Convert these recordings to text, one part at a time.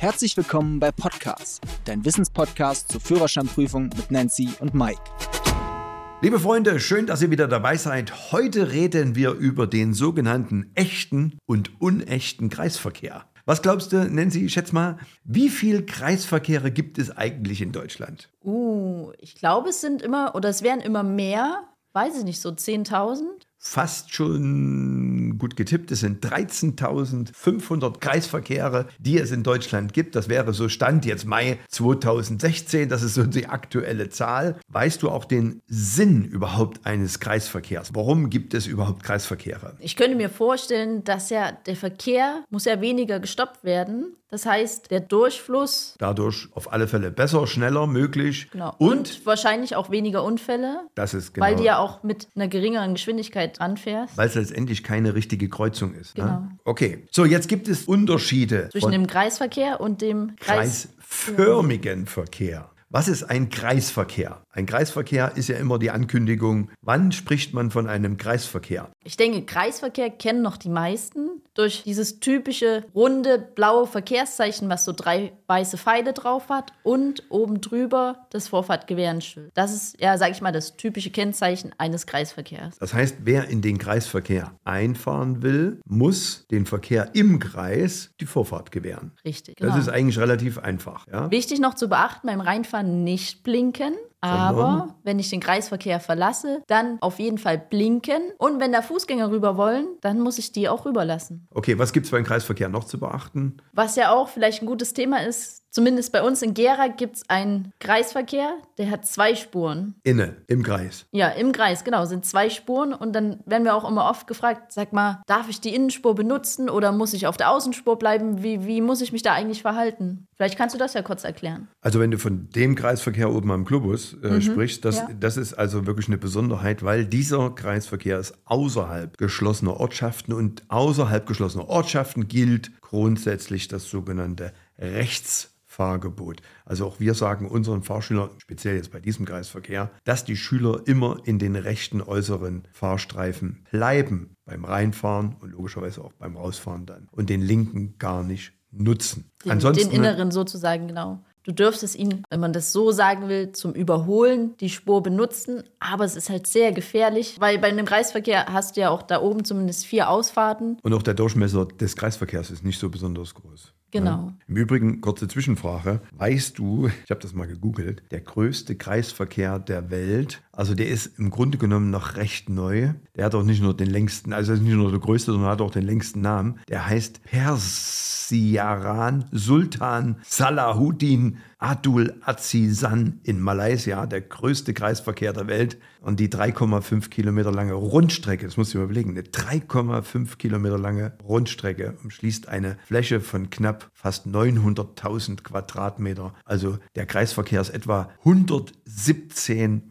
Herzlich willkommen bei Podcast, dein Wissenspodcast zur Führerscheinprüfung mit Nancy und Mike. Liebe Freunde, schön, dass ihr wieder dabei seid. Heute reden wir über den sogenannten echten und unechten Kreisverkehr. Was glaubst du, Nancy, schätz mal, wie viele Kreisverkehre gibt es eigentlich in Deutschland? Uh, ich glaube, es sind immer, oder es wären immer mehr, weiß ich nicht, so 10.000? fast schon gut getippt. Es sind 13.500 Kreisverkehre, die es in Deutschland gibt. Das wäre so Stand jetzt Mai 2016. Das ist so die aktuelle Zahl. Weißt du auch den Sinn überhaupt eines Kreisverkehrs? Warum gibt es überhaupt Kreisverkehre? Ich könnte mir vorstellen, dass ja der Verkehr muss ja weniger gestoppt werden. Das heißt, der Durchfluss. Dadurch auf alle Fälle besser, schneller, möglich. Genau. Und, und wahrscheinlich auch weniger Unfälle. Das ist genau. Weil die ja auch mit einer geringeren Geschwindigkeit anfährst. Weil es letztendlich keine richtige Kreuzung ist. Ne? Genau. Ne? Okay. So, jetzt gibt es Unterschiede. Zwischen dem Kreisverkehr und dem Kreis kreisförmigen Verkehr. Was ist ein Kreisverkehr? Ein Kreisverkehr ist ja immer die Ankündigung, wann spricht man von einem Kreisverkehr? Ich denke, Kreisverkehr kennen noch die meisten durch dieses typische runde blaue Verkehrszeichen, was so drei weiße Pfeile drauf hat und oben drüber das Vorfahrtgewährenschild. Das ist ja, sag ich mal, das typische Kennzeichen eines Kreisverkehrs. Das heißt, wer in den Kreisverkehr einfahren will, muss den Verkehr im Kreis die Vorfahrt gewähren. Richtig. Genau. Das ist eigentlich relativ einfach. Ja? Wichtig noch zu beachten, beim Reinfahren nicht blinken. Aber wenn ich den Kreisverkehr verlasse, dann auf jeden Fall blinken. Und wenn da Fußgänger rüber wollen, dann muss ich die auch rüberlassen. Okay, was gibt es beim Kreisverkehr noch zu beachten? Was ja auch vielleicht ein gutes Thema ist, Zumindest bei uns in Gera gibt es einen Kreisverkehr, der hat zwei Spuren. Inne, im Kreis. Ja, im Kreis, genau, sind zwei Spuren. Und dann werden wir auch immer oft gefragt, sag mal, darf ich die Innenspur benutzen oder muss ich auf der Außenspur bleiben? Wie, wie muss ich mich da eigentlich verhalten? Vielleicht kannst du das ja kurz erklären. Also wenn du von dem Kreisverkehr oben am Globus äh, mhm, sprichst, das, ja. das ist also wirklich eine Besonderheit, weil dieser Kreisverkehr ist außerhalb geschlossener Ortschaften und außerhalb geschlossener Ortschaften gilt grundsätzlich das sogenannte Rechts Fahrgebot. Also auch wir sagen unseren Fahrschülern, speziell jetzt bei diesem Kreisverkehr, dass die Schüler immer in den rechten äußeren Fahrstreifen bleiben beim Reinfahren und logischerweise auch beim Rausfahren dann und den linken gar nicht nutzen. Den, Ansonsten, den inneren sozusagen, genau. Du dürftest ihn, wenn man das so sagen will, zum Überholen die Spur benutzen, aber es ist halt sehr gefährlich, weil bei einem Kreisverkehr hast du ja auch da oben zumindest vier Ausfahrten. Und auch der Durchmesser des Kreisverkehrs ist nicht so besonders groß. Genau. Ja. Im Übrigen, kurze Zwischenfrage. Weißt du, ich habe das mal gegoogelt, der größte Kreisverkehr der Welt, also der ist im Grunde genommen noch recht neu. Der hat auch nicht nur den längsten, also nicht nur der größte, sondern hat auch den längsten Namen. Der heißt Persiaran Sultan Salahuddin Adul Azizan in Malaysia, der größte Kreisverkehr der Welt und die 3,5 Kilometer lange Rundstrecke, das muss ich mir überlegen, eine 3,5 Kilometer lange Rundstrecke umschließt eine Fläche von knapp fast 900.000 Quadratmeter. Also der Kreisverkehr ist etwa 117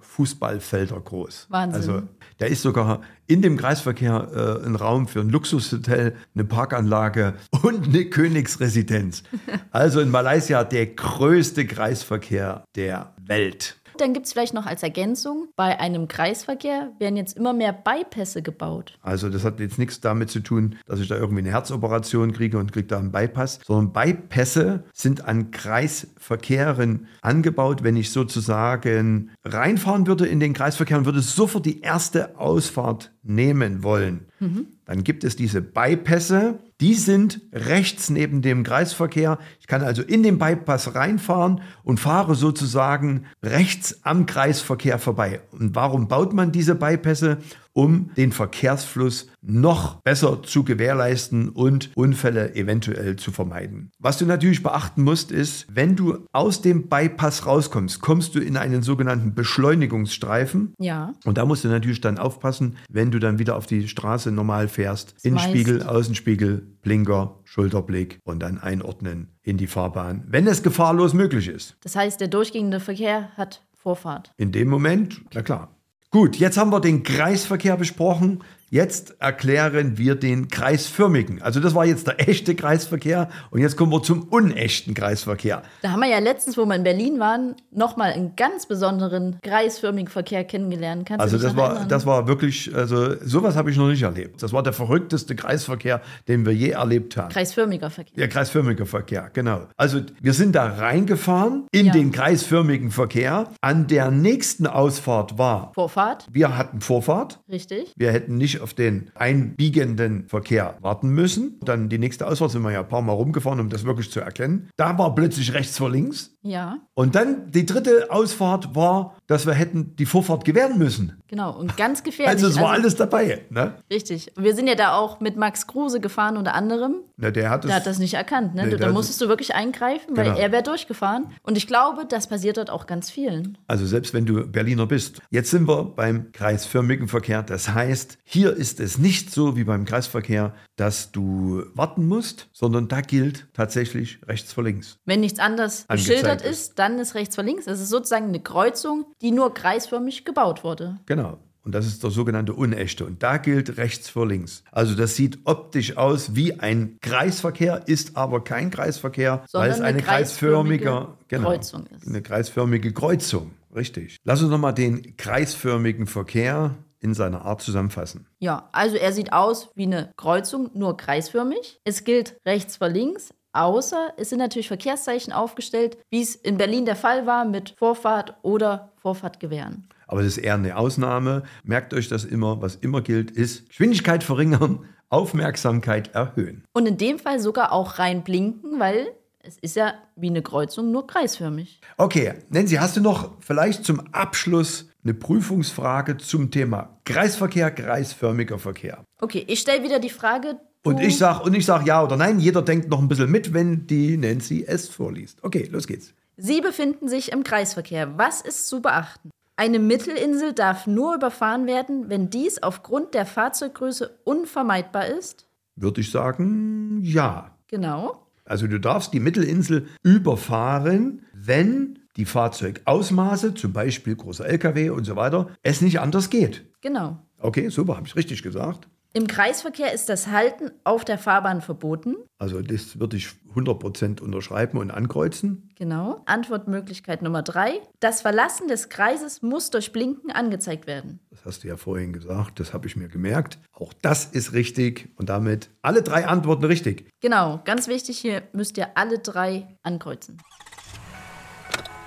Fußballfelder groß. Wahnsinn. Also da ist sogar in dem Kreisverkehr äh, ein Raum für ein Luxushotel, eine Parkanlage und eine Königsresidenz. Also in Malaysia der größte Kreisverkehr der Welt. Dann gibt es vielleicht noch als Ergänzung, bei einem Kreisverkehr werden jetzt immer mehr Bypässe gebaut. Also das hat jetzt nichts damit zu tun, dass ich da irgendwie eine Herzoperation kriege und kriege da einen Bypass, sondern Bypässe sind an Kreisverkehren angebaut. Wenn ich sozusagen reinfahren würde in den Kreisverkehr würde sofort die erste Ausfahrt nehmen wollen, mhm. dann gibt es diese Bypässe die sind rechts neben dem Kreisverkehr. Ich kann also in den Bypass reinfahren und fahre sozusagen rechts am Kreisverkehr vorbei. Und warum baut man diese Bypässe? Um den Verkehrsfluss noch besser zu gewährleisten und Unfälle eventuell zu vermeiden. Was du natürlich beachten musst, ist, wenn du aus dem Bypass rauskommst, kommst du in einen sogenannten Beschleunigungsstreifen. Ja. Und da musst du natürlich dann aufpassen, wenn du dann wieder auf die Straße normal fährst. Innenspiegel, Außenspiegel, Blinker, Schulterblick und dann einordnen in die Fahrbahn, wenn es gefahrlos möglich ist. Das heißt, der durchgehende Verkehr hat Vorfahrt. In dem Moment, na klar. Gut, jetzt haben wir den Kreisverkehr besprochen. Jetzt erklären wir den kreisförmigen. Also das war jetzt der echte Kreisverkehr und jetzt kommen wir zum unechten Kreisverkehr. Da haben wir ja letztens, wo wir in Berlin waren, nochmal einen ganz besonderen kreisförmigen Verkehr kennengelernt. Kannst Also das war, erinnern? das war wirklich, also sowas habe ich noch nicht erlebt. Das war der verrückteste Kreisverkehr, den wir je erlebt haben. kreisförmiger Verkehr. Der kreisförmige Verkehr, genau. Also wir sind da reingefahren in Ja. den kreisförmigen Verkehr. An der nächsten Ausfahrt war, Vorfahrt, wir hatten Vorfahrt. richtig. Wir hätten nicht auf den einbiegenden Verkehr warten müssen. Dann die nächste Ausfahrt sind wir ja ein paar Mal rumgefahren, um das wirklich zu erkennen. Da war plötzlich rechts vor links. Ja, Und dann die dritte Ausfahrt war, dass wir hätten die Vorfahrt gewähren müssen. genau. Und ganz gefährlich. Also es war alles dabei. Ne? Richtig. Wir sind ja da auch mit Max Kruse gefahren unter anderem. Na, der hat es. Der hat das nicht erkannt. Ne? Nee, da musstest du wirklich eingreifen, weil Genau. er wäre durchgefahren. Und ich glaube, das passiert dort auch ganz vielen. Also selbst wenn du Berliner bist. Jetzt sind wir beim kreisförmigen Verkehr. Das heißt, hier ist es nicht so wie beim Kreisverkehr, dass du warten musst, sondern da gilt tatsächlich rechts vor links. Wenn nichts anderes Angezeigt beschildert ist. ist, dann ist rechts vor links. Es ist sozusagen eine Kreuzung, die nur kreisförmig gebaut wurde. Genau. Und das ist der sogenannte Unechte. Und da gilt rechts vor links. Also das sieht optisch aus wie ein Kreisverkehr, ist aber kein Kreisverkehr, weil Sondern es eine eine kreisförmige kreisförmige genau, Kreuzung ist. Eine kreisförmige Kreuzung. Richtig. Lass uns nochmal den kreisförmigen Verkehr in seiner Art zusammenfassen. Ja, also er sieht aus wie eine Kreuzung, nur kreisförmig. Es gilt rechts vor links, außer es sind natürlich Verkehrszeichen aufgestellt, wie es in Berlin der Fall war mit Vorfahrt oder Vorfahrt gewähren. Aber das ist eher eine Ausnahme. Merkt euch das immer. Was immer gilt, ist Geschwindigkeit verringern, Aufmerksamkeit erhöhen. Und in dem Fall sogar auch rein blinken, weil es ist ja wie eine Kreuzung, nur kreisförmig. Okay, Nancy, hast du noch vielleicht zum Abschluss eine Prüfungsfrage zum Thema Kreisverkehr, kreisförmiger Verkehr? Okay, ich stelle wieder die Frage. Und ich sag, und ich sag ja oder nein. Jeder denkt noch ein bisschen mit, wenn die Nancy es vorliest. Okay, los geht's. Sie befinden sich im Kreisverkehr. Was ist zu beachten? Eine Mittelinsel darf nur überfahren werden, wenn dies aufgrund der Fahrzeuggröße unvermeidbar ist. Würde ich sagen, ja. Genau. Also du darfst die Mittelinsel überfahren, wenn die Fahrzeugausmaße, zum Beispiel großer LKW und so weiter, es nicht anders geht. Genau. Okay, super, habe ich richtig gesagt. Im Kreisverkehr ist das Halten auf der Fahrbahn verboten. Also das würde ich 100% unterschreiben und ankreuzen. Genau. Antwortmöglichkeit Nummer drei. Das Verlassen des Kreises muss durch Blinken angezeigt werden. Das hast du ja vorhin gesagt, das habe ich mir gemerkt. Auch das ist richtig und damit alle drei Antworten richtig. Genau. Ganz wichtig, hier müsst ihr alle drei ankreuzen.